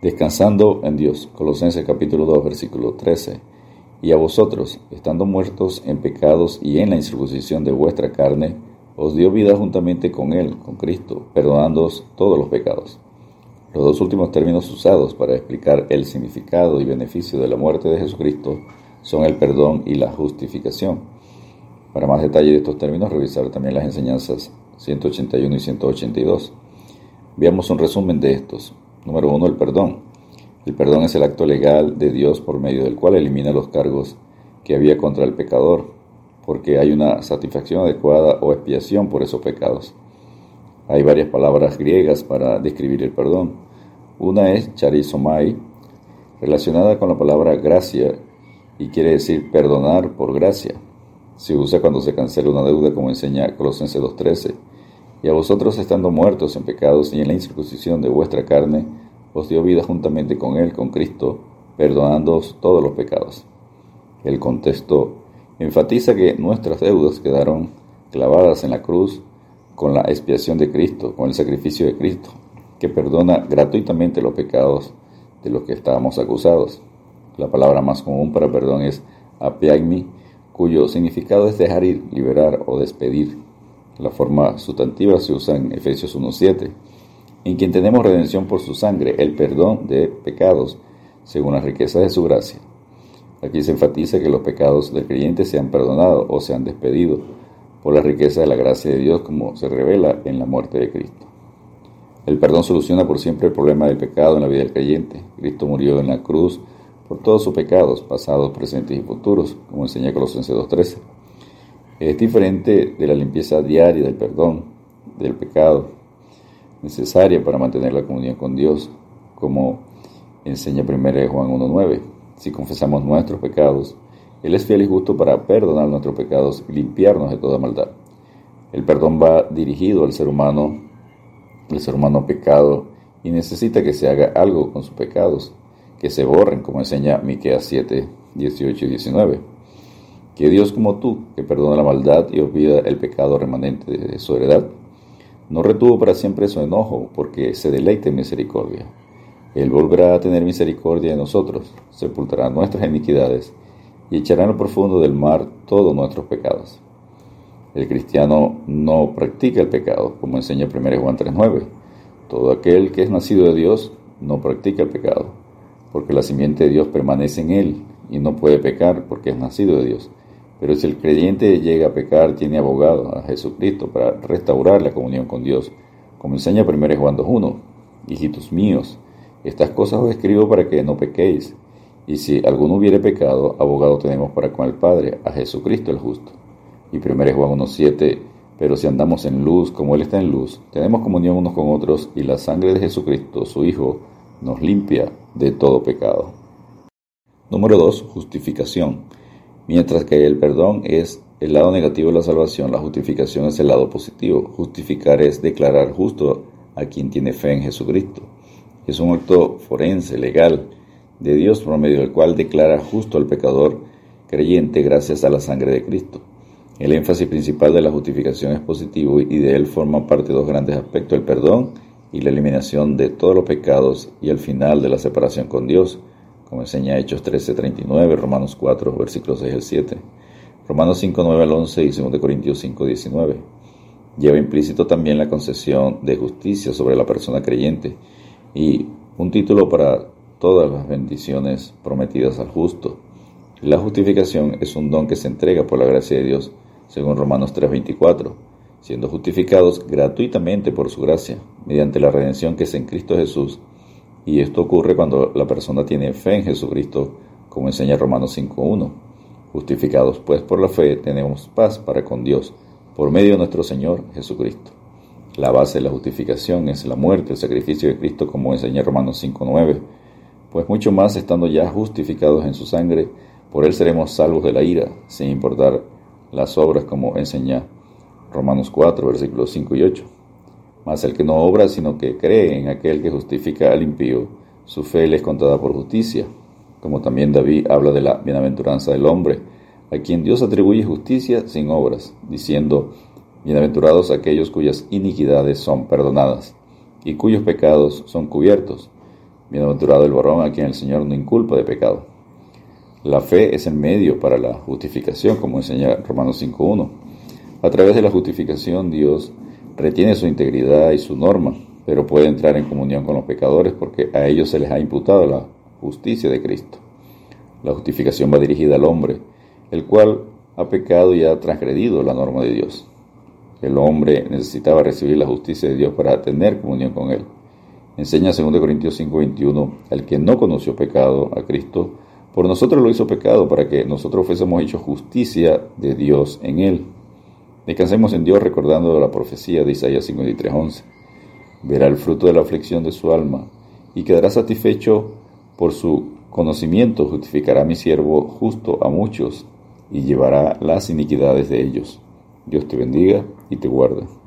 Descansando en Dios. Colosenses capítulo 2, versículo 13. Y a vosotros, estando muertos en pecados y en la incircuncisión de vuestra carne, os dio vida juntamente con Él, con Cristo, perdonándoos todos los pecados. Los dos últimos términos usados para explicar el significado y beneficio de la muerte de Jesucristo son el perdón y la justificación. Para más detalle de estos términos, revisar también las enseñanzas 181 y 182. Veamos un resumen de estos. Número uno, el perdón. El perdón es el acto legal de Dios por medio del cual elimina los cargos que había contra el pecador, porque hay una satisfacción adecuada o expiación por esos pecados. Hay varias palabras griegas para describir el perdón. Una es charizomai, relacionada con la palabra gracia y quiere decir perdonar por gracia. Se usa cuando se cancela una deuda, como enseña Colosenses 2.13 y a vosotros estando muertos en pecados y en la incircuncisión de vuestra carne, os dio vida juntamente con Él, con Cristo, perdonándoos todos los pecados. El contexto enfatiza que nuestras deudas quedaron clavadas en la cruz con la expiación de Cristo, con el sacrificio de Cristo, que perdona gratuitamente los pecados de los que estábamos acusados. La palabra más común para perdón es apiagmi, cuyo significado es dejar ir, liberar o despedir. La forma sustantiva se usa en Efesios 1.7, en quien tenemos redención por su sangre, el perdón de pecados, según la riqueza de su gracia. Aquí se enfatiza que los pecados del creyente sean perdonados o sean despedidos por la riqueza de la gracia de Dios como se revela en la muerte de Cristo. El perdón soluciona por siempre el problema del pecado en la vida del creyente. Cristo murió en la cruz por todos sus pecados, pasados, presentes y futuros, como enseña Colosenses 2.13 es diferente de la limpieza diaria del perdón, del pecado, necesaria para mantener la comunión con Dios, como enseña 1 Juan 1.9. Si confesamos nuestros pecados, Él es fiel y justo para perdonar nuestros pecados y limpiarnos de toda maldad. El perdón va dirigido al ser humano, el ser humano pecado, y necesita que se haga algo con sus pecados, que se borren, como enseña Miqueas 7, 18 y 19 que Dios como tú, que perdona la maldad y olvida el pecado remanente de su heredad, no retuvo para siempre su enojo, porque se deleite en misericordia. Él volverá a tener misericordia de nosotros, sepultará nuestras iniquidades y echará en lo profundo del mar todos nuestros pecados. El cristiano no practica el pecado, como enseña 1 Juan 3.9. Todo aquel que es nacido de Dios no practica el pecado, porque la simiente de Dios permanece en él y no puede pecar porque es nacido de Dios. Pero si el creyente llega a pecar, tiene abogado a Jesucristo para restaurar la comunión con Dios, como enseña 1 Juan 2.1. Hijitos míos, estas cosas os escribo para que no pequéis. Y si alguno hubiere pecado, abogado tenemos para con el Padre, a Jesucristo el justo. Y 1 Juan 1.7, pero si andamos en luz como Él está en luz, tenemos comunión unos con otros, y la sangre de Jesucristo, su Hijo, nos limpia de todo pecado. Número 2. Justificación. Mientras que el perdón es el lado negativo de la salvación, la justificación es el lado positivo. Justificar es declarar justo a quien tiene fe en Jesucristo. Es un acto forense, legal, de Dios por medio del cual declara justo al pecador creyente gracias a la sangre de Cristo. El énfasis principal de la justificación es positivo y de él forman parte dos grandes aspectos, el perdón y la eliminación de todos los pecados y el final de la separación con Dios como enseña Hechos 13:39, Romanos 4, versículos 6 al 7, Romanos 5, 9 al 11 y 2 Corintios 5, 19. Lleva implícito también la concesión de justicia sobre la persona creyente y un título para todas las bendiciones prometidas al justo. La justificación es un don que se entrega por la gracia de Dios, según Romanos 3:24, siendo justificados gratuitamente por su gracia, mediante la redención que es en Cristo Jesús y esto ocurre cuando la persona tiene fe en Jesucristo, como enseña Romanos 5.1. Justificados pues por la fe tenemos paz para con Dios, por medio de nuestro Señor Jesucristo. La base de la justificación es la muerte, el sacrificio de Cristo, como enseña Romanos 5.9. Pues mucho más estando ya justificados en su sangre, por él seremos salvos de la ira, sin importar las obras, como enseña Romanos 4, versículos 5 y 8. Mas el que no obra, sino que cree en aquel que justifica al impío, su fe le es contada por justicia. Como también David habla de la bienaventuranza del hombre, a quien Dios atribuye justicia sin obras, diciendo, Bienaventurados aquellos cuyas iniquidades son perdonadas y cuyos pecados son cubiertos. Bienaventurado el varón a quien el Señor no inculpa de pecado. La fe es el medio para la justificación, como enseña Romanos 5.1. A través de la justificación Dios retiene su integridad y su norma, pero puede entrar en comunión con los pecadores porque a ellos se les ha imputado la justicia de Cristo. La justificación va dirigida al hombre, el cual ha pecado y ha transgredido la norma de Dios. El hombre necesitaba recibir la justicia de Dios para tener comunión con Él. Enseña 2 Corintios 5:21, el que no conoció pecado a Cristo, por nosotros lo hizo pecado para que nosotros fuésemos hechos justicia de Dios en Él. Descansemos en Dios recordando la profecía de Isaías 53:11. Verá el fruto de la aflicción de su alma y quedará satisfecho por su conocimiento, justificará a mi siervo justo a muchos y llevará las iniquidades de ellos. Dios te bendiga y te guarde.